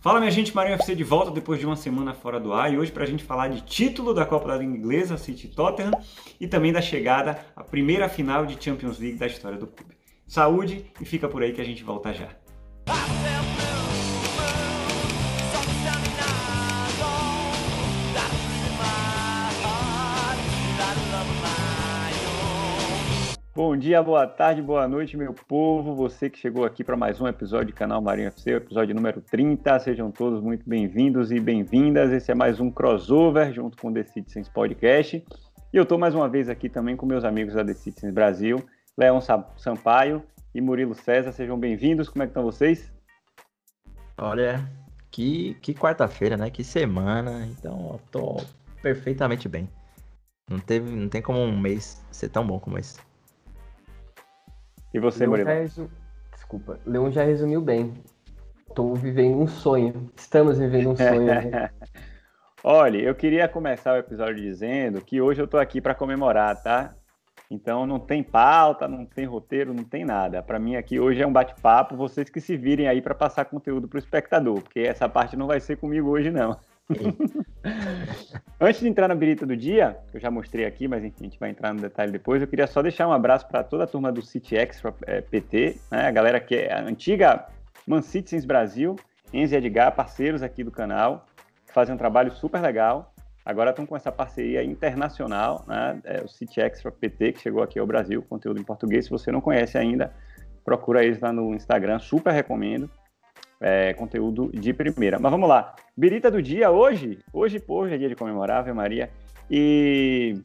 Fala minha gente, Marinho FC de volta depois de uma semana fora do ar e hoje para a gente falar de título da Copa da Liga Inglesa, City Tottenham, e também da chegada à primeira final de Champions League da história do clube. Saúde e fica por aí que a gente volta já. Bom dia, boa tarde, boa noite, meu povo. Você que chegou aqui para mais um episódio do canal Marinho FC, episódio número 30. Sejam todos muito bem-vindos e bem-vindas. Esse é mais um crossover junto com o The Citizens Podcast. E eu estou mais uma vez aqui também com meus amigos da The Citizens Brasil, Leão Sampaio e Murilo César. Sejam bem-vindos. Como é que estão vocês? Olha, que, que quarta-feira, né? Que semana. Então, eu tô perfeitamente bem. Não, teve, não tem como um mês ser tão bom como esse. E você, Leon Murilo? Resu... Desculpa, Leon já resumiu bem. Estou vivendo um sonho. Estamos vivendo um sonho. Né? Olha, eu queria começar o episódio dizendo que hoje eu estou aqui para comemorar, tá? Então não tem pauta, não tem roteiro, não tem nada. Para mim aqui hoje é um bate-papo, vocês que se virem aí para passar conteúdo para o espectador, porque essa parte não vai ser comigo hoje não. Antes de entrar na birita do dia, que eu já mostrei aqui, mas enfim, a gente vai entrar no detalhe depois, eu queria só deixar um abraço para toda a turma do City Extra é, PT, né? a galera que é a antiga Man Citizens Brasil, Enzo Edgar, parceiros aqui do canal, que fazem um trabalho super legal. Agora estão com essa parceria internacional, né? É o PT, que chegou aqui ao Brasil, conteúdo em português. Se você não conhece ainda, procura eles lá no Instagram, super recomendo é, conteúdo de primeira. Mas vamos lá. Birita do dia hoje. Hoje, hoje é dia de comemorar, Ave Maria. E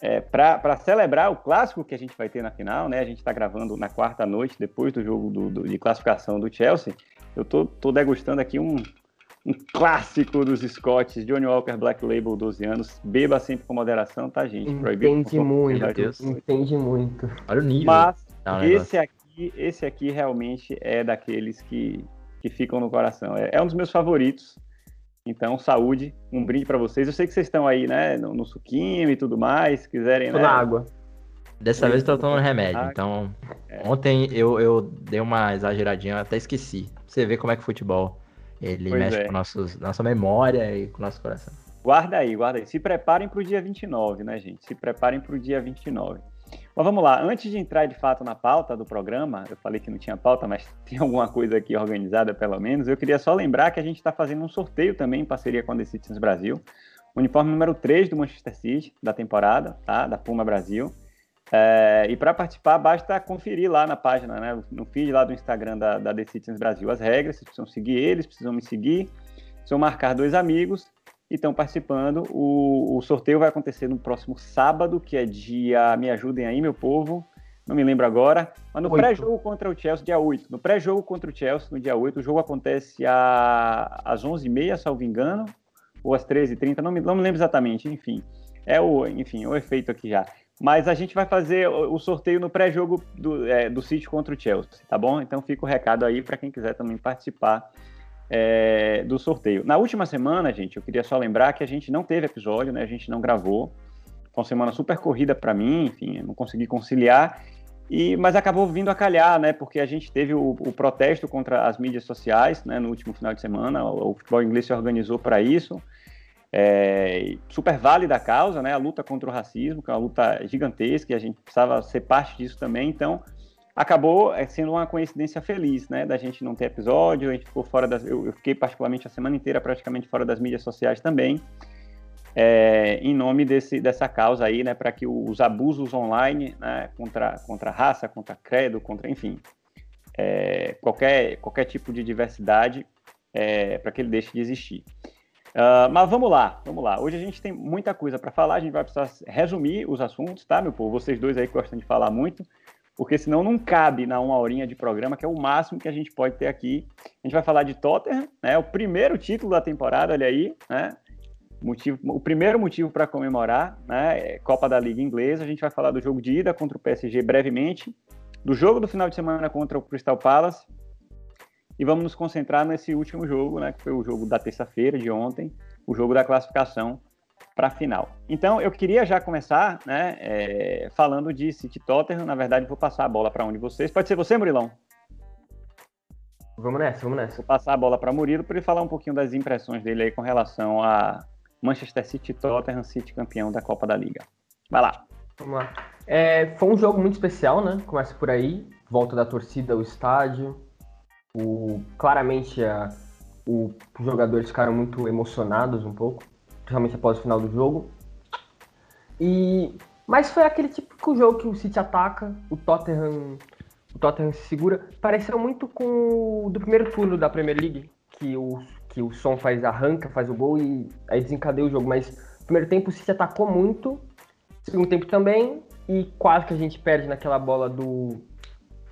é, para celebrar o clássico que a gente vai ter na final, né? A gente está gravando na quarta noite, depois do jogo do, do, de classificação do Chelsea. Eu tô, tô degustando aqui um, um clássico dos Scots, Johnny Walker Black Label, 12 anos. Beba sempre com moderação, tá, gente? Entende muito, entende muito. Olha o nível. Mas esse aqui, esse aqui realmente é daqueles que que ficam no coração. É, é um dos meus favoritos. Então, saúde, um brinde para vocês. Eu sei que vocês estão aí, né, no, no suquinho e tudo mais, se quiserem, Tô né? na água. Dessa vez eu tô tomando remédio. Então, é. ontem eu, eu dei uma exageradinha, até esqueci. Você vê como é que o futebol ele pois mexe é. com nossos, nossa memória e com o nosso coração. Guarda aí, guarda aí. Se preparem para o dia 29, né, gente? Se preparem para o dia 29. Mas vamos lá, antes de entrar de fato na pauta do programa, eu falei que não tinha pauta, mas tem alguma coisa aqui organizada pelo menos, eu queria só lembrar que a gente está fazendo um sorteio também em parceria com a The Citizens Brasil, uniforme número 3 do Manchester City, da temporada, tá? da Puma Brasil. É, e para participar, basta conferir lá na página, né, no feed lá do Instagram da, da The Citizens Brasil as regras, vocês precisam seguir eles, precisam me seguir, precisam marcar dois amigos e estão participando. O, o, sorteio vai acontecer no próximo sábado, que é dia. Me ajudem aí, meu povo. Não me lembro agora. Mas no pré-jogo contra o Chelsea, dia 8. No pré-jogo contra o Chelsea, no dia 8, o jogo acontece a, às 11h30, salvo engano, ou às 13h30, não me, não me lembro exatamente, enfim. É o, enfim, o efeito aqui já. Mas a gente vai fazer o sorteio no pré-jogo do, é, do City contra o Chelsea, tá bom? Então fica o recado aí para quem quiser também participar é, do sorteio. Na última semana, gente, eu queria só lembrar que a gente não teve episódio, né? A gente não gravou. Foi uma semana super corrida para mim, enfim, não consegui conciliar. E, mas acabou vindo a calhar, né? Porque a gente teve o, o protesto contra as mídias sociais, né? No último final de semana, o, o futebol inglês se organizou para isso. É, super válida a causa, né? A luta contra o racismo, que é uma luta gigantesca, e a gente precisava ser parte disso também. Então, acabou é, sendo uma coincidência feliz, né, da gente não ter episódio, a gente ficou fora das, eu, eu fiquei particularmente a semana inteira praticamente fora das mídias sociais também, é, em nome desse, dessa causa aí, né, para que os abusos online, né, contra, contra raça, contra credo, contra, enfim, é, qualquer, qualquer tipo de diversidade, é, para que ele deixe de existir. Uh, mas vamos lá, vamos lá. Hoje a gente tem muita coisa para falar, a gente vai precisar resumir os assuntos, tá, meu povo? Vocês dois aí gostam de falar muito porque senão não cabe na uma horinha de programa, que é o máximo que a gente pode ter aqui. A gente vai falar de Tottenham, né? O primeiro título da temporada, olha aí, né? Motivo, o primeiro motivo para comemorar, né? É Copa da Liga Inglesa. A gente vai falar do jogo de ida contra o PSG brevemente, do jogo do final de semana contra o Crystal Palace. E vamos nos concentrar nesse último jogo, né? Que foi o jogo da terça-feira de ontem, o jogo da classificação para a final. Então, eu queria já começar, né, é, falando de City Tottenham. Na verdade, vou passar a bola para um de vocês. Pode ser você, Murilão? Vamos nessa, vamos nessa. Vou passar a bola para Murilo para ele falar um pouquinho das impressões dele aí com relação a Manchester City Tottenham City campeão da Copa da Liga. Vai lá. Vamos lá. É, foi um jogo muito especial, né? Começa por aí, volta da torcida ao estádio. O, claramente a, o, os jogadores ficaram muito emocionados um pouco, principalmente após o final do jogo. E mas foi aquele típico jogo que o City ataca, o Tottenham, o Tottenham se segura. Pareceu muito com o do primeiro turno da Premier League, que o, que o Som faz arranca, faz o gol e aí desencadeia o jogo. Mas no primeiro tempo o City atacou muito, segundo tempo também, e quase que a gente perde naquela bola do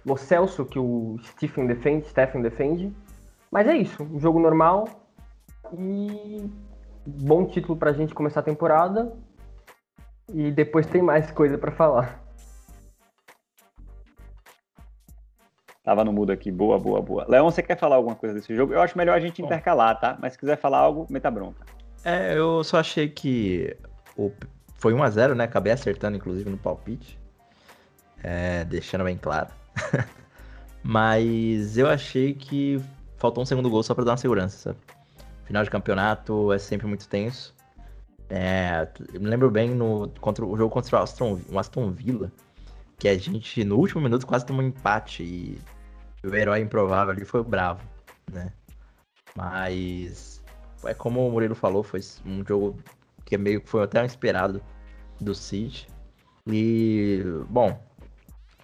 Lo Celso, que o Stephen defende, Stephen defende. Mas é isso, um jogo normal e bom título pra gente começar a temporada. E depois tem mais coisa para falar. Tava no mudo aqui. Boa, boa, boa. Leon, você quer falar alguma coisa desse jogo? Eu acho melhor a gente intercalar, tá? Mas se quiser falar algo, meta bronca. É, eu só achei que o... foi 1x0, né? Acabei acertando, inclusive, no palpite. É, deixando bem claro. Mas eu achei que faltou um segundo gol só pra dar uma segurança, sabe? Final de campeonato é sempre muito tenso. É, eu me lembro bem no contra, o jogo contra o Aston, o Aston Villa, que a gente, no último minuto, quase tomou um empate e o herói improvável ali foi o Bravo, né? Mas é como o Murilo falou, foi um jogo que é meio que foi até esperado do City. E, bom,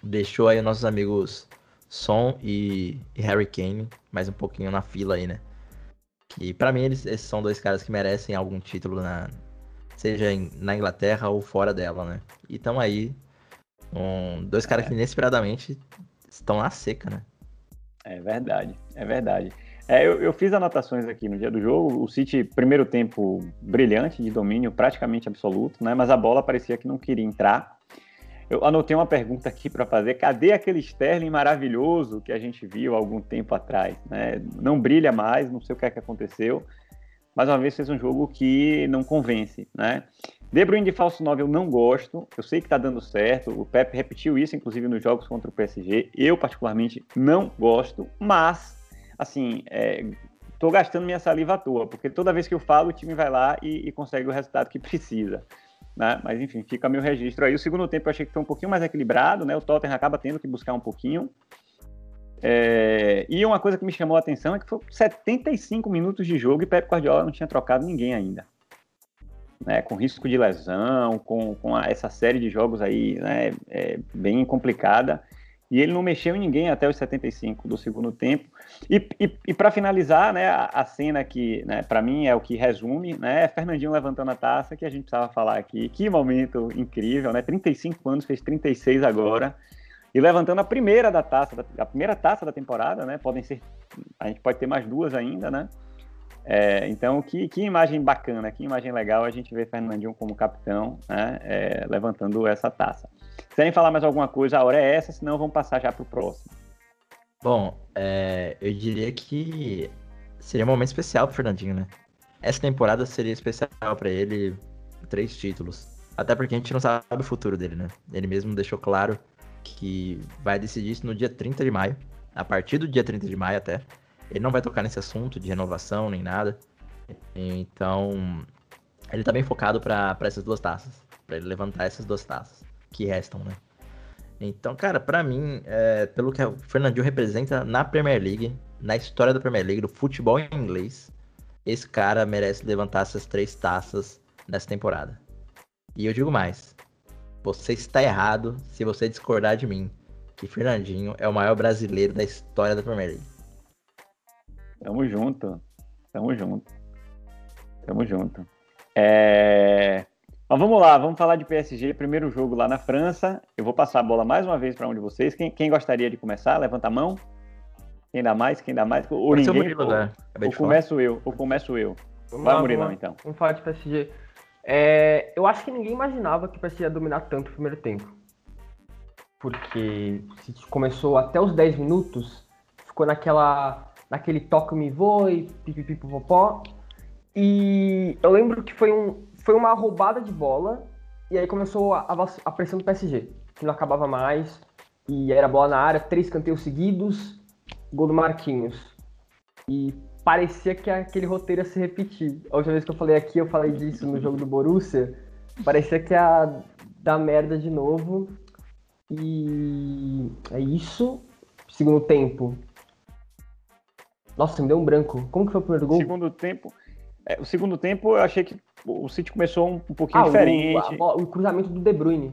deixou aí nossos amigos Son e, e Harry Kane mais um pouquinho na fila aí, né? Que para mim eles, esses são dois caras que merecem algum título na, seja em, na Inglaterra ou fora dela, né? E estão aí, um, dois caras é. que inesperadamente estão na seca, né? É verdade, é verdade. É, eu, eu, fiz anotações aqui no dia do jogo. O City, primeiro tempo brilhante, de domínio praticamente absoluto, né? Mas a bola parecia que não queria entrar. Eu anotei uma pergunta aqui para fazer: cadê aquele Sterling maravilhoso que a gente viu algum tempo atrás? Né? Não brilha mais, não sei o que é que aconteceu mais uma vez fez um jogo que não convence, né? De Bruyne de falso 9 eu não gosto, eu sei que tá dando certo, o Pepe repetiu isso inclusive nos jogos contra o PSG, eu particularmente não gosto, mas, assim, é, tô gastando minha saliva à toa, porque toda vez que eu falo o time vai lá e, e consegue o resultado que precisa. Né? Mas enfim, fica meu registro aí. O segundo tempo eu achei que foi um pouquinho mais equilibrado, né? O Tottenham acaba tendo que buscar um pouquinho, é, e uma coisa que me chamou a atenção é que foi 75 minutos de jogo e Pep Guardiola não tinha trocado ninguém ainda. Né, com risco de lesão, com, com a, essa série de jogos aí né, é, bem complicada. E ele não mexeu em ninguém até os 75 do segundo tempo. E, e, e para finalizar, né, a, a, cena que, né, para mim, é o que resume, né, é Fernandinho levantando a taça, que a gente precisava falar aqui. Que momento incrível, né? 35 anos, fez 36 agora e levantando a primeira da taça, a primeira taça da temporada, né? Podem ser, a gente pode ter mais duas ainda, né? É, então, que, que imagem bacana, que imagem legal a gente ver Fernandinho como capitão, né? É, levantando essa taça. Se querem falar mais alguma coisa, a hora é essa, senão vamos passar já para o próximo. Bom, é, eu diria que seria um momento especial para Fernandinho, né? Essa temporada seria especial para ele, três títulos. Até porque a gente não sabe o futuro dele, né? Ele mesmo deixou claro que vai decidir isso no dia 30 de maio. A partir do dia 30 de maio até. Ele não vai tocar nesse assunto de renovação nem nada. Então, ele tá bem focado para essas duas taças. para ele levantar essas duas taças que restam, né? Então, cara, para mim, é, pelo que o Fernandinho representa na Premier League, na história da Premier League, do futebol em inglês, esse cara merece levantar essas três taças nessa temporada. E eu digo mais, você está errado se você discordar de mim, que Fernandinho é o maior brasileiro da história da Premier League. Tamo junto. Tamo junto. Tamo junto. É... Mas vamos lá, vamos falar de PSG, primeiro jogo lá na França. Eu vou passar a bola mais uma vez para um de vocês. Quem, quem, gostaria de começar? Levanta a mão. Quem dá mais? Quem dá mais? Ou Pode ninguém? Murilo, ou, né? ou começo eu, ou começo eu. Vamos Vai, lá, Murilão, então. Vamos falar de PSG. É, eu acho que ninguém imaginava que o PSG ia dominar tanto o primeiro tempo. Porque começou até os 10 minutos, ficou naquela naquele toque-me voe, pipipipopopó. E eu lembro que foi, um, foi uma roubada de bola, e aí começou a, a pressão do PSG, que não acabava mais, e era bola na área, três canteiros seguidos, gol do Marquinhos. E parecia que aquele roteiro ia se repetir. A última vez que eu falei aqui, eu falei disso no jogo do Borussia. Parecia que ia dar merda de novo. E é isso. Segundo tempo. Nossa, me deu um branco. Como que foi o primeiro gol? Segundo tempo. É, o segundo tempo eu achei que o City começou um, um pouquinho ah, diferente. O, a, o, cruzamento do De Bruyne.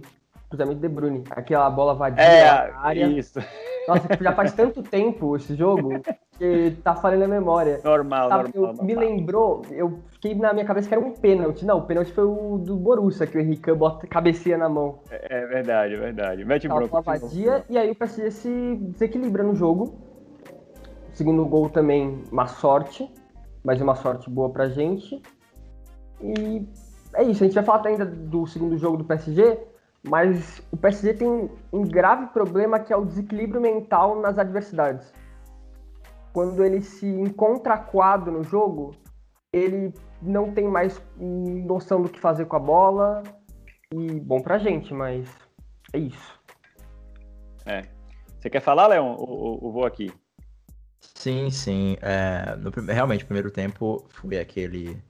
Cruzamento do De Bruyne. Aquela bola vadia é, área. Isso. Nossa, já faz tanto tempo esse jogo que tá falando a memória. Normal, tá, normal, normal. Me lembrou, eu fiquei na minha cabeça que era um pênalti. Não, o pênalti foi o do Borussia, que o Henrique bota cabeceia na mão. É, é verdade, é verdade. Mete Tava bronco. vadia, e aí o PSG se desequilibra no jogo. O segundo gol também, uma sorte, mas uma sorte boa pra gente. E é isso, a gente vai falar ainda do segundo jogo do PSG, mas o PSG tem um grave problema que é o desequilíbrio mental nas adversidades. Quando ele se encontra quadro no jogo, ele não tem mais noção do que fazer com a bola. E bom pra gente, mas é isso. É. Você quer falar, Leon? Ou, vou aqui? Sim, sim. É, no, realmente, o primeiro tempo foi aquele.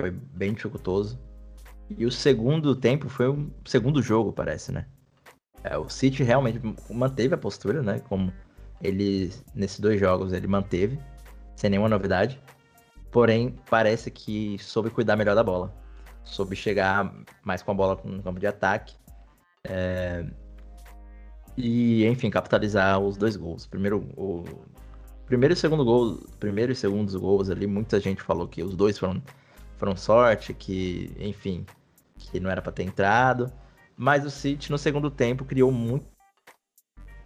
Foi bem dificultoso. E o segundo tempo foi um segundo jogo, parece, né? É, o City realmente manteve a postura, né? Como ele, nesses dois jogos, ele manteve, sem nenhuma novidade. Porém, parece que soube cuidar melhor da bola. Soube chegar mais com a bola no campo de ataque. É... E, enfim, capitalizar os dois gols. Primeiro, o primeiro e segundo gol, primeiro e segundo gols ali, muita gente falou que os dois foram, foram sorte, que, enfim, que não era para ter entrado. Mas o City no segundo tempo criou muito.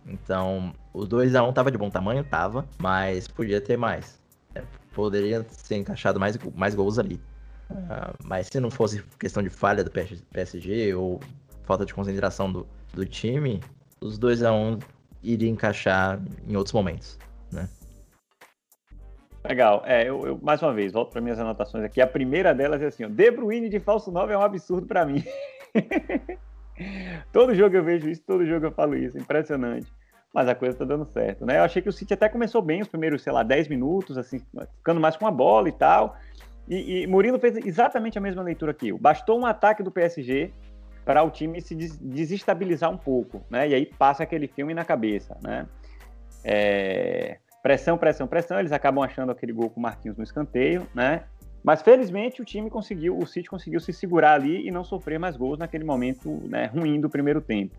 Então, o 2 a 1 tava de bom tamanho, tava, mas podia ter mais. É, poderia ser encaixado mais, mais gols ali. Uh, mas se não fosse questão de falha do PSG ou falta de concentração do, do time, os 2 a 1 iria encaixar em outros momentos, né? Legal. É, eu, eu, mais uma vez, volto para minhas anotações aqui. A primeira delas é assim: ó, De Bruyne de falso 9 é um absurdo para mim. todo jogo eu vejo isso, todo jogo eu falo isso. Impressionante. Mas a coisa tá dando certo, né? Eu achei que o City até começou bem os primeiros, sei lá, 10 minutos, assim, ficando mais com a bola e tal. E, e Murilo fez exatamente a mesma leitura aqui. Bastou um ataque do PSG para o time se desestabilizar um pouco, né? E aí passa aquele filme na cabeça, né? É pressão, pressão, pressão, eles acabam achando aquele gol com o Marquinhos no escanteio, né? Mas felizmente o time conseguiu, o City conseguiu se segurar ali e não sofrer mais gols naquele momento né, ruim do primeiro tempo.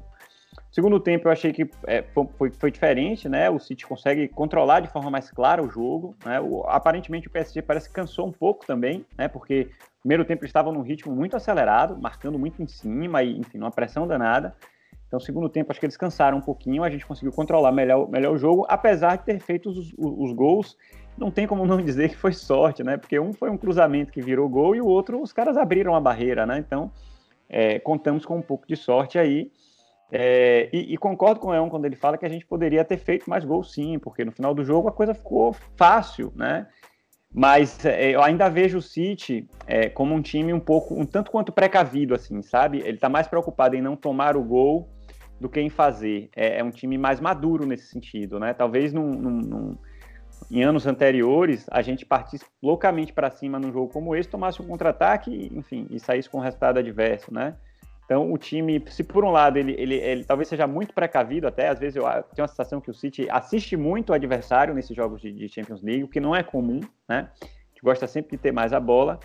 Segundo tempo eu achei que é, foi, foi, diferente, né? O City consegue controlar de forma mais clara o jogo, né? O, aparentemente o PSG parece que cansou um pouco também, né? Porque primeiro tempo eles estavam num ritmo muito acelerado, marcando muito em cima e, enfim, uma pressão danada. Então, segundo tempo, acho que eles cansaram um pouquinho, a gente conseguiu controlar melhor, melhor o jogo, apesar de ter feito os, os, os, gols. Não tem como não dizer que foi sorte, né? Porque um foi um cruzamento que virou gol e o outro, os caras abriram a barreira, né? Então, é, contamos com um pouco de sorte aí. É, e, e, concordo com o Leon quando ele fala que a gente poderia ter feito mais gols sim, porque no final do jogo a coisa ficou fácil, né? Mas é, eu ainda vejo o City é, como um time um pouco, um tanto quanto precavido, assim, sabe? Ele está mais preocupado em não tomar o gol do que em fazer. É, é, um time mais maduro nesse sentido, né? Talvez num, num, num, em anos anteriores a gente partisse loucamente para cima num jogo como esse, tomasse um contra-ataque, enfim, e saísse com um resultado adverso, né? Então o time, se por um lado ele, ele, ele talvez seja muito precavido, até às vezes eu tenho a sensação que o City assiste muito o adversário nesses jogos de, de Champions League, o que não é comum, né? Gente gosta sempre de ter mais a bola.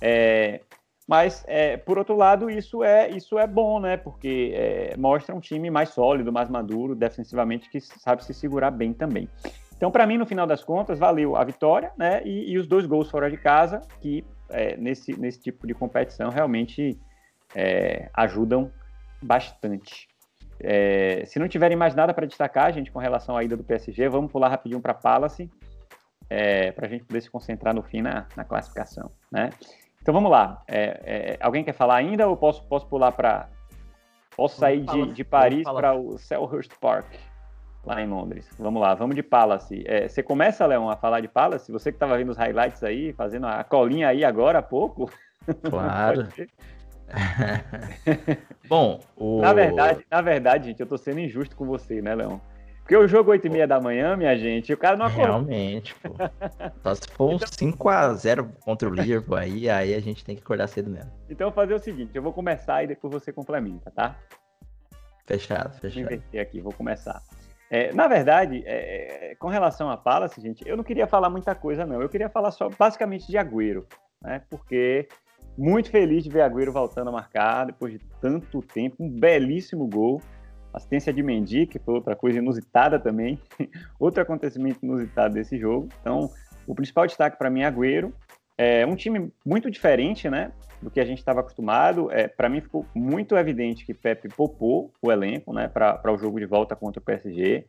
É, mas, é, por outro lado, isso é, isso é bom, né? Porque é, mostra um time mais sólido, mais maduro, defensivamente, que sabe se segurar bem também. Então, para mim, no final das contas, valeu a vitória, né? E, e os dois gols fora de casa, que é, nesse, nesse tipo de competição realmente é, ajudam bastante. É, se não tiverem mais nada para destacar, gente, com relação à ida do PSG, vamos pular rapidinho para Palace, é, para a gente poder se concentrar no fim na, na classificação, né? Então vamos lá. É, é, alguém quer falar ainda ou posso, posso pular para. Posso sair de, de Paris para o Selhurst Park, lá em Londres. Vamos lá, vamos de Palace. É, você começa, Leon, a falar de Palace? Você que estava vendo os highlights aí, fazendo a colinha aí agora há pouco? Claro. Bom, o... na verdade, na verdade, gente, eu estou sendo injusto com você, né, Leon? Porque o jogo 8 e meia da manhã, minha gente, o cara não acorda. Realmente, pô. Só se for um 5x0 contra o Liverpool aí, aí a gente tem que acordar cedo mesmo. Então eu vou fazer o seguinte, eu vou começar e depois você complementa, tá? Fechado, Vou fechado. inverter aqui, vou começar. É, na verdade, é, com relação a Palace, gente, eu não queria falar muita coisa, não. Eu queria falar só basicamente de Agüero, né? Porque muito feliz de ver Agüero voltando a marcar depois de tanto tempo, um belíssimo gol. Assistência de Mendy, que foi outra coisa inusitada também, outro acontecimento inusitado desse jogo. Então, o principal destaque para mim é Agüero. É um time muito diferente, né, do que a gente estava acostumado. É, para mim ficou muito evidente que Pepe poupou o elenco, né, para o jogo de volta contra o PSG.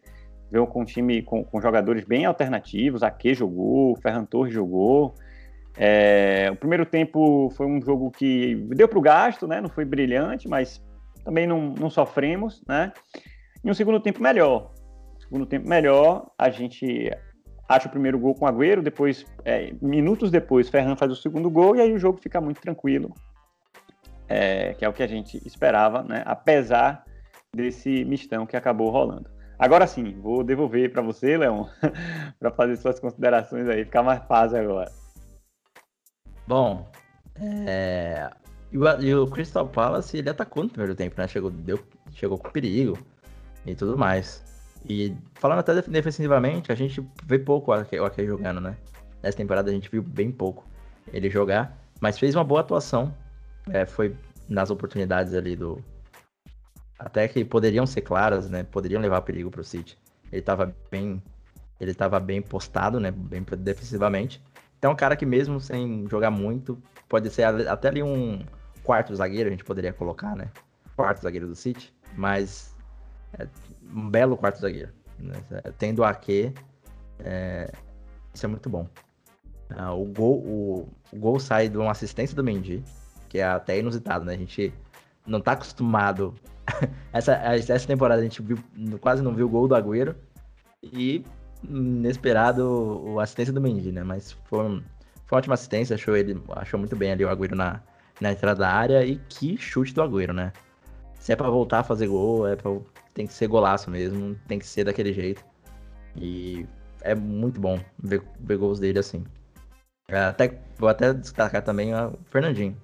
Veio com um time com, com jogadores bem alternativos. Ake jogou, Ferran Torres jogou. É, o primeiro tempo foi um jogo que deu para o gasto, né? Não foi brilhante, mas também não, não sofremos, né? E um segundo tempo melhor. Segundo tempo melhor, a gente acha o primeiro gol com o Agüero, depois, é, minutos depois, Ferran faz o segundo gol e aí o jogo fica muito tranquilo, é, que é o que a gente esperava, né? Apesar desse mistão que acabou rolando. Agora sim, vou devolver para você, Leon, para fazer suas considerações aí, ficar mais fácil agora. Bom, é... e, o, e o Crystal Palace, ele atacou no primeiro tempo, né? Chegou, deu, chegou com perigo e tudo mais. E falando até defensivamente, a gente vê pouco o Ake, jogando, né? Nessa temporada a gente viu bem pouco ele jogar, mas fez uma boa atuação. É, foi nas oportunidades ali do. Até que poderiam ser claras, né? Poderiam levar perigo pro City. Ele tava bem. Ele tava bem postado, né? Bem defensivamente. Então, um cara que mesmo sem jogar muito, pode ser até ali um quarto zagueiro, a gente poderia colocar, né? Quarto zagueiro do City, mas é um belo quarto zagueiro. Né? Tendo a Ake, é, isso é muito bom. Ah, o, gol, o, o, gol sai de uma assistência do Mendy, que é até inusitado, né? A gente não tá acostumado. essa, essa temporada a gente viu, quase não viu o gol do Agüero. E inesperado o assistência do Mendy, né? Mas foi, foi uma ótima assistência, achou ele achou muito bem ali o Agüero na, na entrada da área e que chute do Agüero, né? Se é para voltar a fazer gol, é pra, tem que ser golaço mesmo, tem que ser daquele jeito. E é muito bom ver, ver gols dele assim. É, até, vou até destacar também o Fernandinho,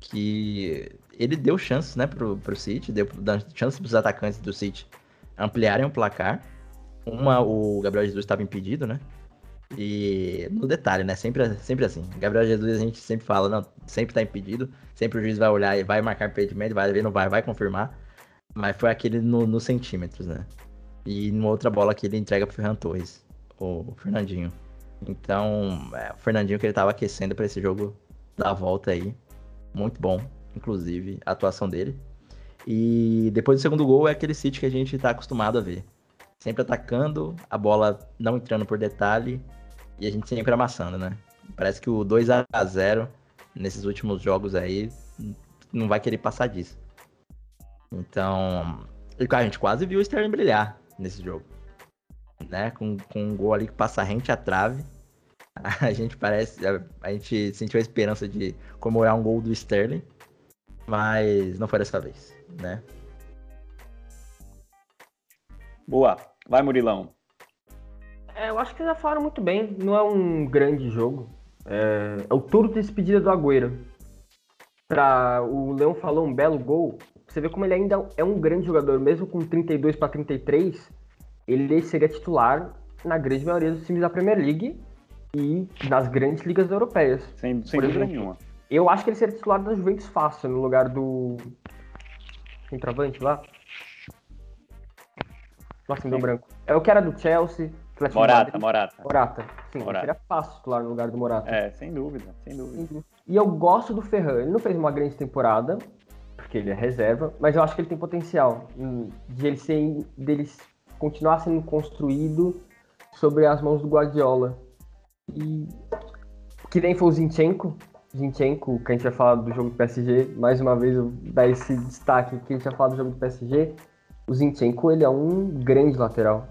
que ele deu chances, né, pro, pro City, deu chances pros atacantes do City ampliarem o placar uma, o Gabriel Jesus estava impedido, né? E no detalhe, né? Sempre, sempre assim. Gabriel Jesus a gente sempre fala, não, sempre tá impedido. Sempre o juiz vai olhar e vai marcar impedimento, vai ver, não vai, vai confirmar. Mas foi aquele nos no centímetros, né? E numa outra bola que ele entrega pro Ferran Torres, o Fernandinho. Então, é, o Fernandinho que ele tava aquecendo para esse jogo da volta aí. Muito bom, inclusive, a atuação dele. E depois do segundo gol é aquele City que a gente tá acostumado a ver sempre atacando, a bola não entrando por detalhe e a gente sempre amassando, né? Parece que o 2 a 0 nesses últimos jogos aí não vai querer passar disso. Então, a gente quase viu o Sterling brilhar nesse jogo. Né? Com, com um gol ali que passa rente à trave. A gente parece. A, a gente sentiu a esperança de comemorar um gol do Sterling. Mas não foi dessa vez, né? Boa. Vai, Murilão. É, eu acho que já falaram muito bem. Não é um grande jogo. É, é o turno de despedida do Agüero. Pra, o Leão falou um belo gol. Você vê como ele ainda é um grande jogador. Mesmo com 32 para 33, ele seria titular na grande maioria dos times da Premier League e nas grandes ligas europeias. Sem, sem dúvida nenhuma. Eu acho que ele seria titular da Juventus fácil, no lugar do centroavante lá. Nossa, deu branco. É o que era do Chelsea. Morata, Morata. Morata. Sim, Morata. seria fácil titular no lugar do Morata. É, sem dúvida, sem dúvida. Uhum. E eu gosto do Ferran. Ele não fez uma grande temporada, porque ele é reserva, mas eu acho que ele tem potencial de ele ser, dele continuar sendo construído sobre as mãos do Guardiola. E que nem foi o Zinchenko, Zinchenko, que a gente vai falar do jogo do PSG, mais uma vez eu dar esse destaque que a gente vai falar do jogo do PSG o Zinchenko, ele é um grande lateral.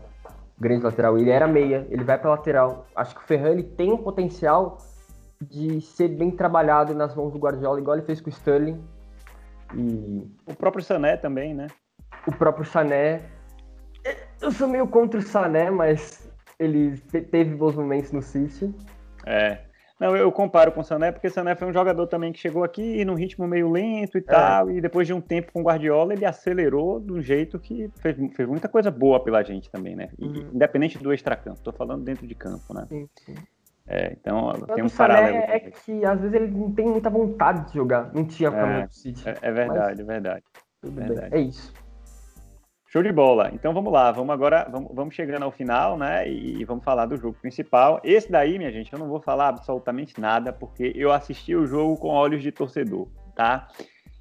Grande lateral. Ele era meia, ele vai para lateral. Acho que o Ferran ele tem um potencial de ser bem trabalhado nas mãos do Guardiola, igual ele fez com o Sterling. E o próprio Sané também, né? O próprio Sané. Eu sou meio contra o Sané, mas ele teve bons momentos no City. É. Não, eu comparo com o Sané, porque o Sané foi um jogador também que chegou aqui num ritmo meio lento e é. tal, e depois de um tempo com o Guardiola, ele acelerou de um jeito que fez, fez muita coisa boa pela gente também, né? Uhum. Independente do extracampo, tô falando dentro de campo, né? Sim, sim. É, então tem um paralelo. É que às vezes ele não tem muita vontade de jogar, não tinha pra é, City. É, é verdade, mas... é verdade. Tudo verdade. bem, é isso. Show de bola. Então vamos lá, vamos agora, vamos, vamos, chegando ao final, né? E vamos falar do jogo principal. Esse daí, minha gente, eu não vou falar absolutamente nada, porque eu assisti o jogo com olhos de torcedor, tá?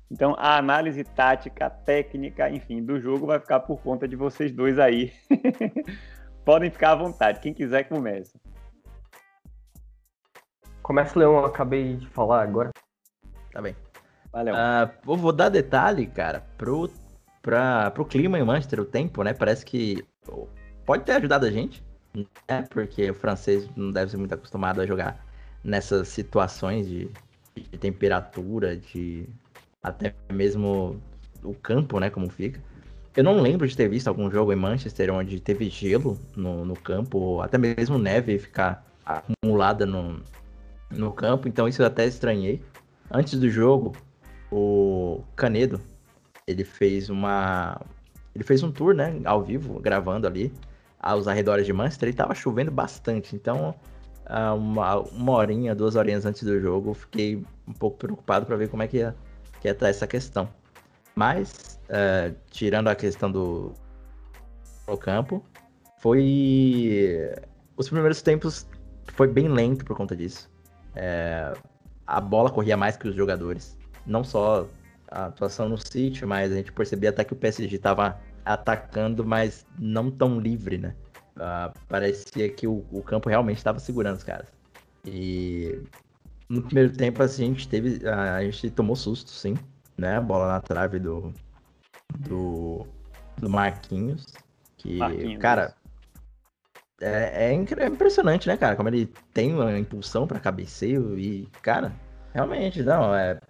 Então a análise tática, técnica, enfim, do jogo vai ficar por conta de vocês dois aí. Podem ficar à vontade, quem quiser começa. Começa, Leão, eu acabei de falar agora. Tá bem. Valeu. Uh, vou dar detalhe, cara, pro para o clima em Manchester, o tempo, né? Parece que pode ter ajudado a gente, né? Porque o francês não deve ser muito acostumado a jogar nessas situações de, de temperatura, de até mesmo o campo, né? Como fica. Eu não lembro de ter visto algum jogo em Manchester onde teve gelo no, no campo, ou até mesmo neve ficar acumulada no, no campo, então isso eu até estranhei. Antes do jogo, o Canedo, ele fez uma. Ele fez um tour, né? Ao vivo, gravando ali aos arredores de Manchester e tava chovendo bastante. Então, uma, uma horinha, duas horinhas antes do jogo, fiquei um pouco preocupado para ver como é que ia, que ia estar essa questão. Mas, uh, tirando a questão do no campo, foi. Os primeiros tempos foi bem lento por conta disso. É... A bola corria mais que os jogadores. Não só a atuação no City, mas a gente percebia até que o PSG estava atacando, mas não tão livre, né? Uh, parecia que o, o campo realmente estava segurando os caras. E no primeiro tempo assim, a gente teve. A gente tomou susto, sim. Né? A bola na trave do. Do. Do Marquinhos. Que, Marquinhos, cara. É, é, impressionante, né, cara? Como ele tem uma impulsão para cabeceio e, cara, realmente, não, é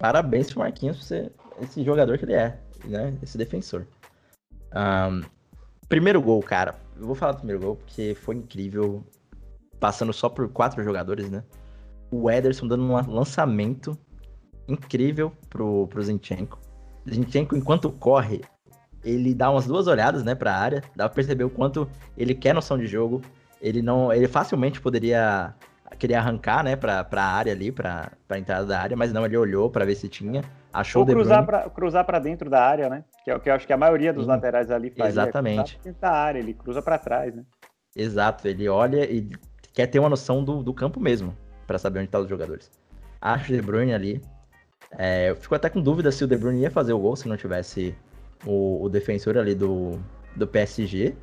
parabéns pro Marquinhos por ser esse jogador que ele é, né? Esse defensor. Um, primeiro gol, cara. Eu vou falar do primeiro gol porque foi incrível. Passando só por quatro jogadores, né? O Ederson dando um lançamento incrível pro, pro Zinchenko. Zinchenko, enquanto corre, ele dá umas duas olhadas, né, pra área. Dá pra perceber o quanto ele quer noção de jogo. Ele não. Ele facilmente poderia queria arrancar, né, pra, pra área ali, pra, pra entrada da área, mas não, ele olhou para ver se tinha, achou Ou cruzar pra, cruzar para dentro da área, né, que é o que eu acho que a maioria dos Sim. laterais ali faz. É Exatamente. É dentro da área, ele cruza para trás, né. Exato, ele olha e quer ter uma noção do, do campo mesmo, para saber onde estão tá os jogadores. Acho o De Bruyne ali, é, eu fico até com dúvida se o De Bruyne ia fazer o gol se não tivesse o, o defensor ali do, do PSG.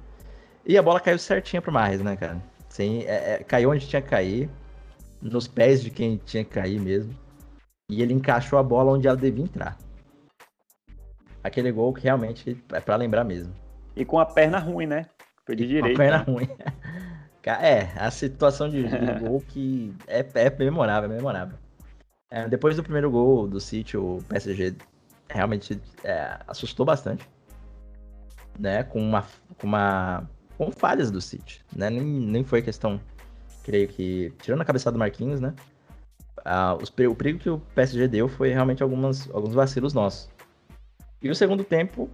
E a bola caiu certinha pro Marres, né, cara? Sim, é, é, caiu onde tinha que cair nos pés de quem tinha que cair mesmo. E ele encaixou a bola onde ela devia entrar. Aquele gol que realmente é para lembrar mesmo. E com a perna ruim, né? Foi de direito. Com a perna né? ruim. É, a situação de, de gol que é, é memorável, é memorável. É, depois do primeiro gol do City, o PSG realmente é, assustou bastante. Né? Com uma. Com uma. Com falhas do City. Né? Nem, nem foi questão creio que, tirando a cabeçada do Marquinhos, né? Ah, os, o perigo que o PSG deu foi realmente algumas, alguns vacilos nossos. E o segundo tempo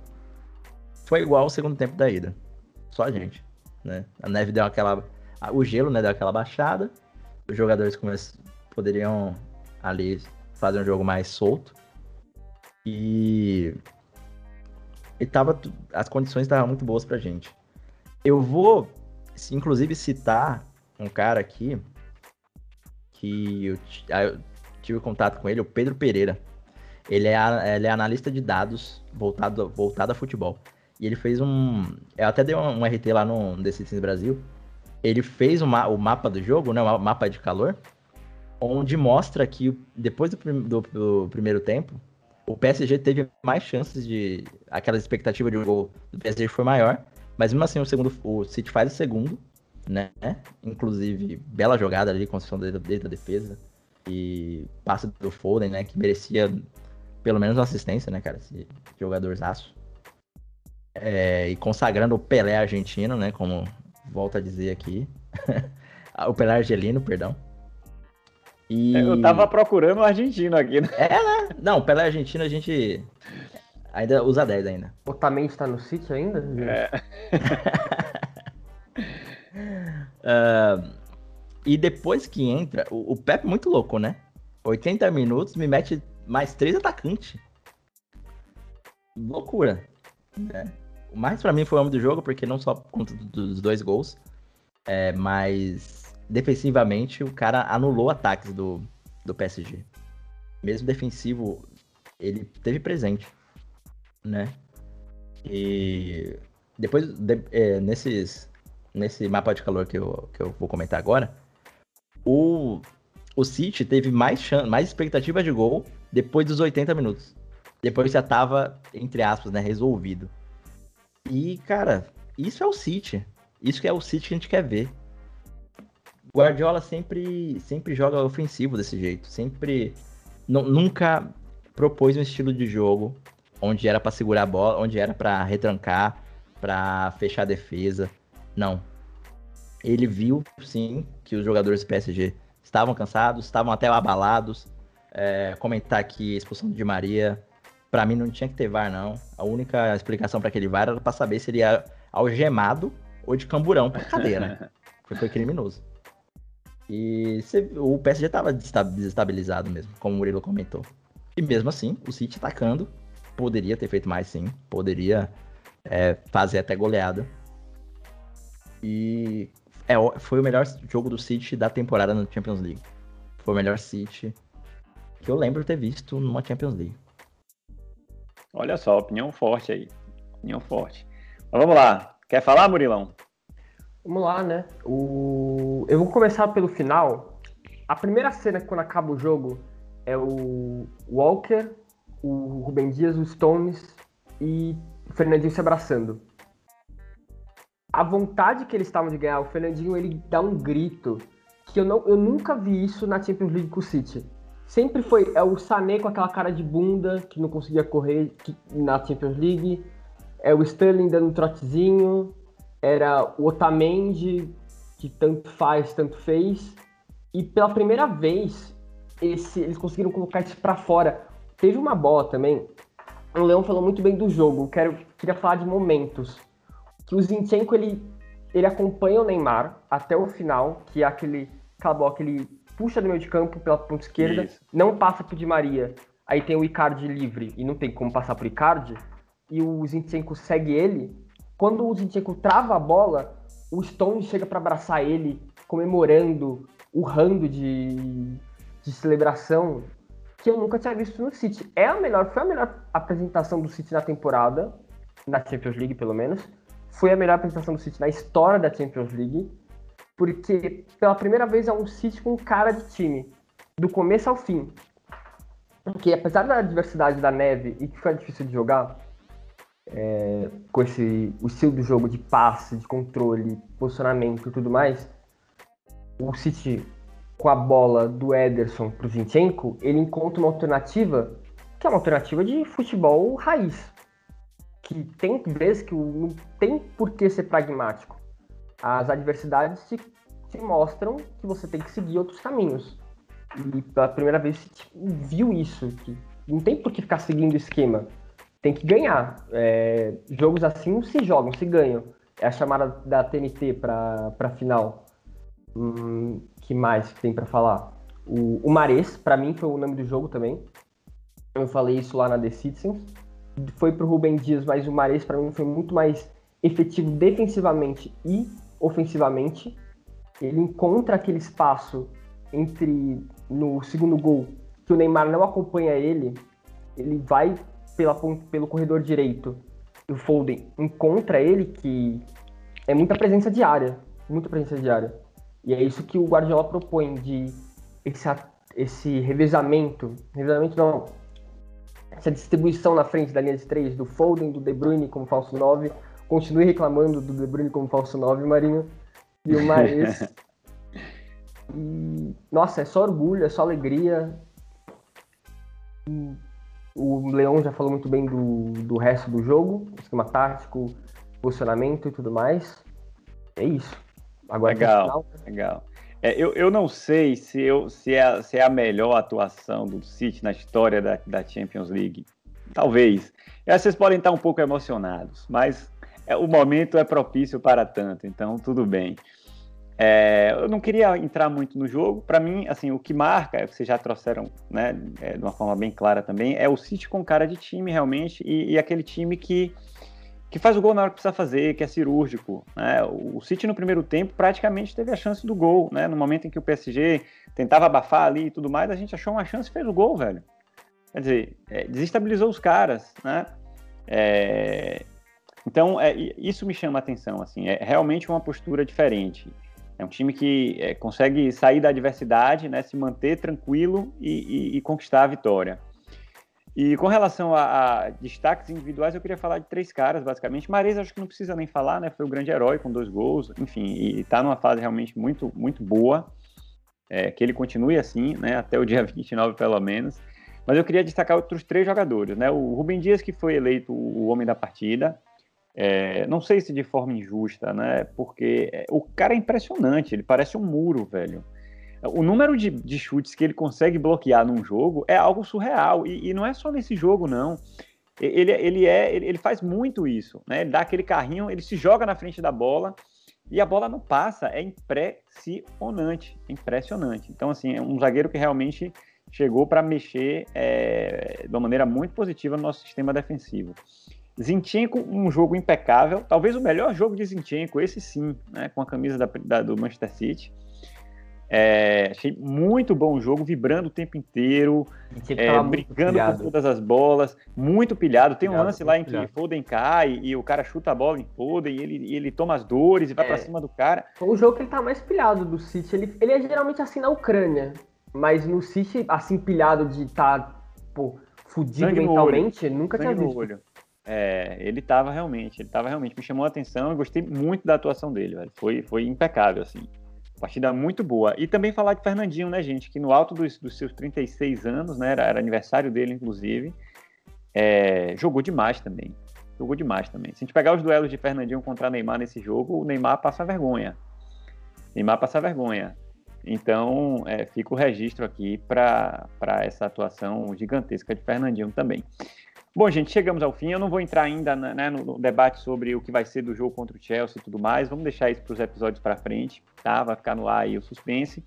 foi igual ao segundo tempo da ida. Só a gente, né? A neve deu aquela... O gelo, né? Deu aquela baixada. Os jogadores poderiam ali fazer um jogo mais solto. E... E tava... As condições estavam muito boas pra gente. Eu vou, inclusive, citar um cara aqui que eu, ah, eu, tive contato com ele, o Pedro Pereira. Ele é, ele é analista de dados voltado, voltado a futebol. E ele fez um. Eu até dei um, um RT lá no The Citizens Brasil. Ele fez uma, o mapa do jogo, né? O mapa de calor. Onde mostra que depois do, do, do primeiro tempo, o PSG teve mais chances de. Aquela expectativa de um gol do PSG foi maior. Mas mesmo assim, o segundo. O City faz o segundo né? Inclusive, bela jogada ali, construção dele, da defesa. E passe do Foden, né? Que merecia pelo menos uma assistência, né, cara? Esse jogador aço. é, e consagrando o Pelé argentino, né? Como volta a dizer aqui. o Pelé argelino, perdão. E... Eu tava procurando o argentino aqui, né? É, né? Não, Pelé argentino a gente ainda usa 10 ainda. Otamendi tá no sítio ainda? É. uh, e depois que entra, o, o Pepe é muito louco, né? 80 minutos, me mete mais três atacantes. Loucura. Né? O mais para mim foi o homem do jogo, porque não só por conta dos dois gols, é, mas defensivamente o cara anulou ataques do, do PSG. Mesmo defensivo, ele teve presente, né? E depois, de, é, nesses, nesse mapa de calor que eu, que eu vou comentar agora, o, o City teve mais, chance, mais expectativa de gol depois dos 80 minutos. Depois já tava, entre aspas, né, resolvido. E, cara, isso é o City. Isso que é o City que a gente quer ver. Guardiola sempre, sempre joga ofensivo desse jeito. Sempre. Nunca propôs um estilo de jogo onde era para segurar a bola, onde era para retrancar, para fechar a defesa. Não. Ele viu, sim, que os jogadores do PSG estavam cansados, estavam até abalados. É, comentar aqui a expulsão de Maria Pra mim não tinha que ter VAR, não. A única explicação para aquele VAR era pra saber se ele ia algemado ou de camburão pra cadeira. Porque foi criminoso. E o PSG tava desestabilizado mesmo, como o Murilo comentou. E mesmo assim, o City atacando, poderia ter feito mais sim. Poderia é, fazer até goleada. E é, foi o melhor jogo do City da temporada na Champions League. Foi o melhor City que eu lembro ter visto numa Champions League. Olha só, opinião forte aí. Opinião forte. Mas vamos lá. Quer falar, Murilão? Vamos lá, né? O... Eu vou começar pelo final. A primeira cena, quando acaba o jogo, é o Walker, o Rubem Dias, o Stones e o Fernandinho se abraçando. A vontade que eles estavam de ganhar, o Fernandinho ele dá um grito que eu, não, eu nunca vi isso na Champions League com o City sempre foi é o Sané com aquela cara de bunda que não conseguia correr que, na Champions League, é o Sterling dando um trotezinho, era o Otamendi que tanto faz, tanto fez, e pela primeira vez esse, eles conseguiram colocar isso para fora. Teve uma bola também. O Leão falou muito bem do jogo. Quero queria falar de momentos que o Zinchenko ele ele acompanha o Neymar até o final, que é aquele aquela bola que ele puxa do meio de campo pela ponta esquerda, Isso. não passa pro Di Maria. Aí tem o Icardi livre e não tem como passar pro Icardi. E o Zinchenko segue ele. Quando o Zinchenko trava a bola, o Stone chega para abraçar ele, comemorando, urrando de, de celebração, que eu nunca tinha visto no City. É a melhor, foi a melhor apresentação do City na temporada, na Champions League pelo menos. Foi a melhor apresentação do City na história da Champions League porque pela primeira vez é um City com cara de time, do começo ao fim. Porque apesar da diversidade da neve e que foi difícil de jogar, é, com esse o estilo do jogo de passe, de controle, posicionamento e tudo mais, o City com a bola do Ederson pro Zinchenko, ele encontra uma alternativa que é uma alternativa de futebol raiz. Que tem vezes que não tem por que ser pragmático as adversidades te mostram que você tem que seguir outros caminhos. E pela primeira vez você viu isso, que não tem por que ficar seguindo o esquema. Tem que ganhar. É, jogos assim não se jogam, se ganham. É a chamada da TNT para a final. Hum, que mais que tem para falar? O, o Mares, para mim, foi o nome do jogo também. Eu falei isso lá na The Citizens. Foi pro Rubem Dias, mas o Mares, para mim, foi muito mais efetivo defensivamente e ofensivamente. Ele encontra aquele espaço entre no segundo gol que o Neymar não acompanha ele. Ele vai pela, pelo corredor direito. O Foden encontra ele que é muita presença diária, muita presença diária. E é isso que o Guardiola propõe de esse, esse revezamento, revezamento não, essa distribuição na frente da linha de três do Foden, do De Bruyne como falso 9 continue reclamando do De Bruyne como falso 9, Marinho. E o Mares. e, nossa, é só orgulho, é só alegria. E O Leão já falou muito bem do, do resto do jogo, esquema tático, posicionamento e tudo mais. É isso. Agora legal, legal. É, eu, eu não sei se, eu, se, é, se é a melhor atuação do City na história da, da Champions League. Talvez. E vocês podem estar um pouco emocionados, mas é, o momento é propício para tanto, então tudo bem. É, eu não queria entrar muito no jogo. Para mim, assim, o que marca, vocês já trouxeram, né, é, de uma forma bem clara também, é o City com cara de time realmente e, e, aquele time que que faz o gol na hora que precisa fazer, que é cirúrgico. Né? O City no primeiro tempo praticamente teve a chance do gol, né? No momento em que o PSG tentava abafar ali e tudo mais, a gente achou uma chance e fez o gol, velho. Quer dizer, é, desestabilizou os caras, né? É, então, é, isso me chama a atenção, assim, é realmente uma postura diferente. É um time que é, consegue sair da adversidade, né, se manter tranquilo e, e, e conquistar a vitória. E com relação a, a, destaques individuais, eu queria falar de três caras, basicamente. Mares, acho que não precisa nem falar, né? Foi o grande herói com dois gols, enfim, e está numa fase realmente muito, muito boa. É, que ele continue assim, né? Até o dia 29, pelo menos. Mas eu queria destacar outros três jogadores, né? O Rubem Dias, que foi eleito o homem da partida. É, não sei se de forma injusta, né? Porque é, o cara é impressionante, ele parece um muro, velho. O número de, de chutes que ele consegue bloquear num jogo é algo surreal. E, e não é só nesse jogo, não. Ele, ele, é, ele, ele faz muito isso, né? Ele dá aquele carrinho, ele se joga na frente da bola e a bola não passa. É impressionante, impressionante. Então, assim, é um zagueiro que realmente chegou para mexer é, de uma maneira muito positiva no nosso sistema defensivo. Zinchenko, um jogo impecável, talvez o melhor jogo de Zinchenko, esse sim, né, com a camisa da, da, do Manchester City. É, achei muito bom o jogo, vibrando o tempo inteiro, é, brigando por todas as bolas, muito pilhado. Tem um lance lá em que Foden cai e o cara chuta a bola em Foden e ele, e ele toma as dores e vai é, para cima do cara. Foi o jogo que ele tá mais pilhado do City. Ele, ele é geralmente assim na Ucrânia, mas no City, assim, pilhado de estar tá, fudido Sangue mentalmente, nunca Sangue tinha visto. Olho. É, ele tava realmente, ele tava realmente, me chamou a atenção e gostei muito da atuação dele, velho. Foi, foi impecável, assim. Partida muito boa. E também falar de Fernandinho, né, gente? Que no alto dos, dos seus 36 anos, né? Era, era aniversário dele, inclusive. É, jogou demais também. Jogou demais também. Se a gente pegar os duelos de Fernandinho contra Neymar nesse jogo, o Neymar passa vergonha. Neymar passa vergonha. Então, é, fica o registro aqui para essa atuação gigantesca de Fernandinho também. Bom, gente, chegamos ao fim. Eu não vou entrar ainda né, no debate sobre o que vai ser do jogo contra o Chelsea e tudo mais. Vamos deixar isso para os episódios para frente, tá? Vai ficar no ar aí o suspense.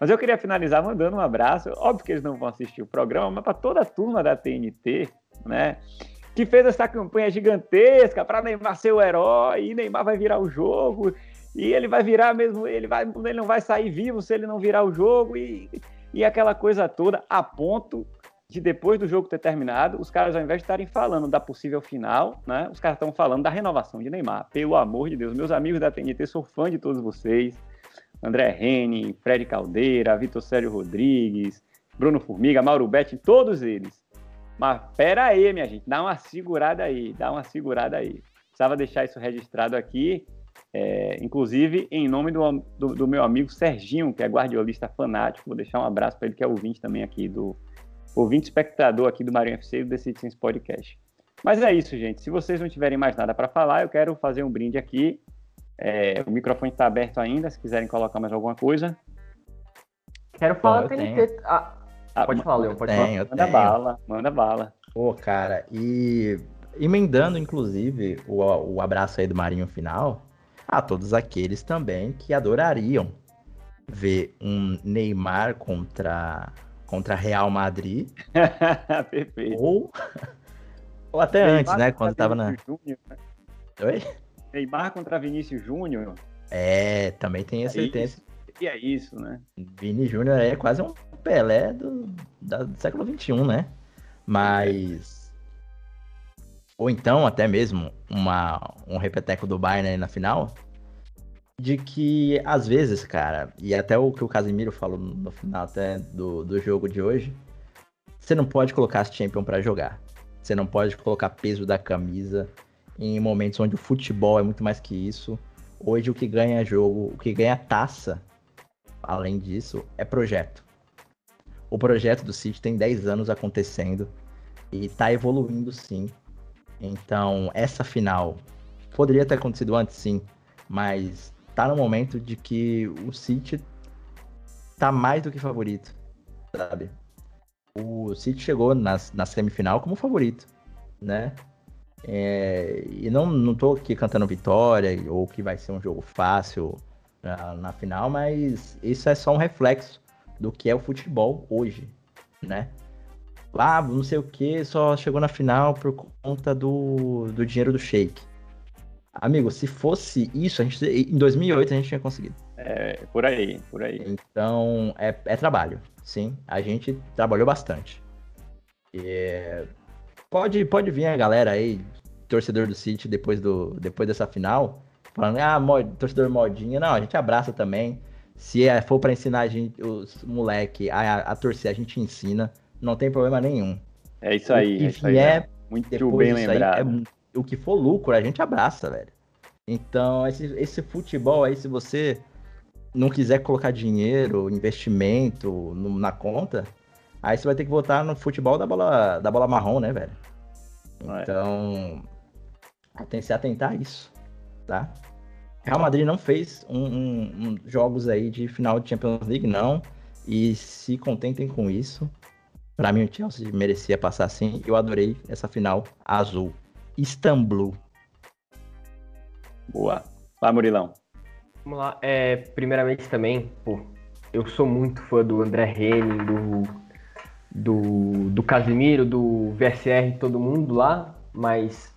Mas eu queria finalizar mandando um abraço. Óbvio que eles não vão assistir o programa, mas para toda a turma da TNT, né? Que fez essa campanha gigantesca para Neymar ser o herói, e Neymar vai virar o jogo, e ele vai virar mesmo, ele, vai, ele não vai sair vivo se ele não virar o jogo, e, e aquela coisa toda, a ponto de depois do jogo ter terminado, os caras, ao invés de estarem falando da possível final, né, os caras estão falando da renovação de Neymar. Pelo amor de Deus, meus amigos da TNT, sou fã de todos vocês. André Rene, Fred Caldeira, Vitor Sérgio Rodrigues, Bruno Formiga, Mauro Betti, todos eles. Mas pera aí, minha gente, dá uma segurada aí, dá uma segurada aí. Precisava deixar isso registrado aqui, é, inclusive em nome do, do, do, meu amigo Serginho, que é guardiolista fanático. Vou deixar um abraço para ele, que é ouvinte também aqui do, ouvinte espectador aqui do Marinho FC e do The Citizens Podcast. Mas é isso, gente. Se vocês não tiverem mais nada para falar, eu quero fazer um brinde aqui. É, o microfone está aberto ainda, se quiserem colocar mais alguma coisa. Quero falar TNT. Ah, ah, pode falar, Leon, pode tenho, falar. Manda tenho. bala, manda bala. Pô, cara, e emendando, inclusive, o, o abraço aí do Marinho final, a todos aqueles também que adorariam ver um Neymar contra contra Real Madrid. Perfeito. Ou, ou até Neymar antes, né? Quando tava na. Júnior, né? Oi? Neymar contra Vinícius Júnior. É, também tem essa. É E é isso, né? Vini Júnior é quase um Pelé do, da, do século XXI, né? Mas. Ou então, até mesmo, uma, um repeteco do Bayern na final de que, às vezes, cara, e até o que o Casimiro falou no final até do, do jogo de hoje, você não pode colocar as Champions para jogar. Você não pode colocar peso da camisa em momentos onde o futebol é muito mais que isso. Hoje o que ganha jogo, o que ganha taça, além disso, é projeto. O projeto do City tem 10 anos acontecendo e tá evoluindo sim. Então, essa final poderia ter acontecido antes, sim, mas tá no momento de que o City tá mais do que favorito, sabe? O City chegou na, na semifinal como favorito, né? É, e não, não tô aqui cantando vitória ou que vai ser um jogo fácil na, na final, mas isso é só um reflexo do que é o futebol hoje, né? Ah, não sei o que, só chegou na final por conta do, do dinheiro do Shake. Amigo, se fosse isso, a gente, em 2008 a gente tinha conseguido. É, por aí, por aí. Então, é, é trabalho, sim. A gente trabalhou bastante. E, pode, pode vir a galera aí, torcedor do City, depois, do, depois dessa final, falando, ah, mod, torcedor modinha. Não, a gente abraça também. Se é, for para ensinar a gente, os moleque a, a torcer, a gente ensina não tem problema nenhum. É isso aí. Que é isso aí, né? muito bem lembrado. Aí, é, o que for lucro, a gente abraça, velho. Então, esse, esse futebol aí, se você não quiser colocar dinheiro, investimento no, na conta, aí você vai ter que votar no futebol da bola, da bola marrom, né, velho? Então, tem que se atentar a isso, tá? Real Madrid não fez um, um, um, jogos aí de final de Champions League, não. E se contentem com isso. Para mim, o Chelsea merecia passar assim. Eu adorei essa final azul. Istambul. Boa. Vai, Murilão. Vamos lá. É, primeiramente também, pô, eu sou muito fã do André Henning, do, do, do Casimiro, do VSR, todo mundo lá, mas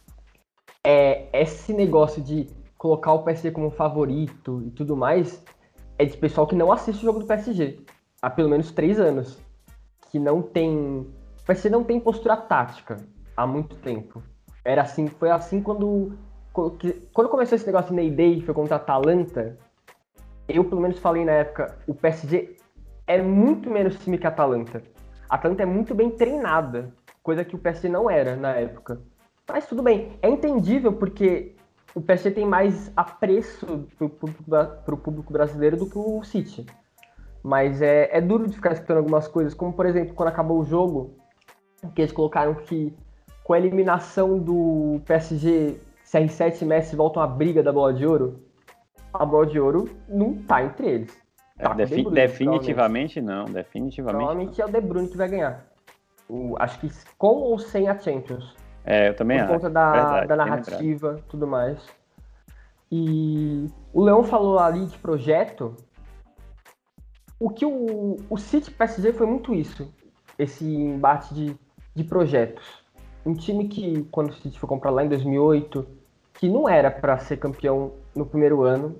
é, esse negócio de colocar o PSG como favorito e tudo mais é de pessoal que não assiste o jogo do PSG há pelo menos três anos que não tem. Vai ser não tem postura tática há muito tempo. Era assim, foi assim quando. Quando começou esse negócio de Ney Day, foi contra a Atalanta, eu pelo menos falei na época, o PSG é muito menos time que a Atalanta. A Atalanta é muito bem treinada, coisa que o PSG não era na época. Mas tudo bem, é entendível porque o PSG tem mais apreço público, pro público brasileiro do que o City. Mas é, é duro de ficar escutando algumas coisas, como por exemplo, quando acabou o jogo, que eles colocaram que com a eliminação do PSG, CR7 e Messi voltam à briga da bola de ouro, a bola de ouro não tá entre eles. Tá defi Bruyne, definitivamente não, definitivamente. Provavelmente não. é o De Bruyne que vai ganhar. O, acho que com ou sem a Champions. É, eu também Por acho. conta da, Verdade, da narrativa tudo mais. E o Leão falou ali de projeto, o que o, o City PSG foi muito isso, esse embate de, de projetos. Um time que, quando o City foi comprar lá em 2008, que não era para ser campeão no primeiro ano,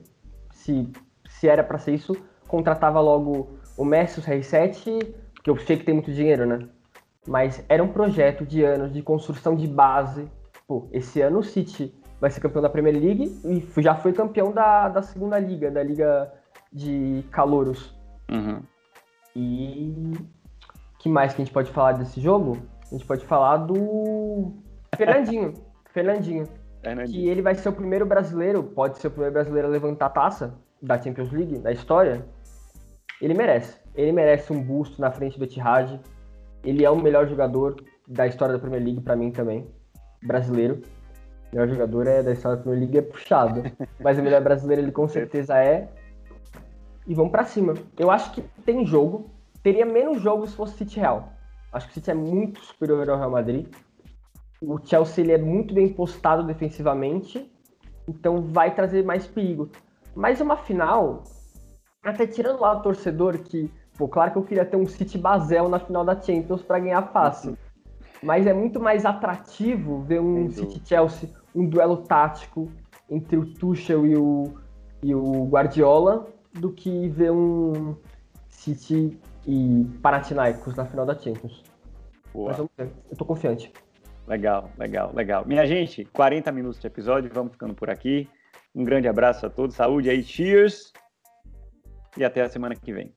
se, se era para ser isso, contratava logo o Messi, o R7, porque eu sei que tem muito dinheiro, né? Mas era um projeto de anos de construção de base. Pô, esse ano o City vai ser campeão da Premier League e já foi campeão da, da segunda liga, da liga de calouros. Uhum. E que mais que a gente pode falar desse jogo? A gente pode falar do Fernandinho. Fernandinho. Fernandinho. Que ele vai ser o primeiro brasileiro, pode ser o primeiro brasileiro a levantar a taça da Champions League da história. Ele merece. Ele merece um busto na frente do Etihad. Ele é o melhor jogador da história da Premier League para mim também, brasileiro. O melhor jogador é da história da Premier League é puxado, mas o melhor brasileiro ele com certeza é e vamos para cima. Eu acho que tem jogo. Teria menos jogo se fosse City Real. Acho que o City é muito superior ao Real Madrid. O Chelsea ele é muito bem postado defensivamente, então vai trazer mais perigo. Mas uma final, até tirando lá o torcedor que, pô, claro que eu queria ter um City Basel na final da Champions para ganhar fácil. Mas é muito mais atrativo ver um City Chelsea, um duelo tático entre o Tuchel e o, e o Guardiola, do que ver um City e Panathinaikos na final da Champions. Boa. Mas vamos ver. Eu tô confiante. Legal, legal, legal. Minha gente, 40 minutos de episódio, vamos ficando por aqui. Um grande abraço a todos, saúde aí, cheers! E até a semana que vem.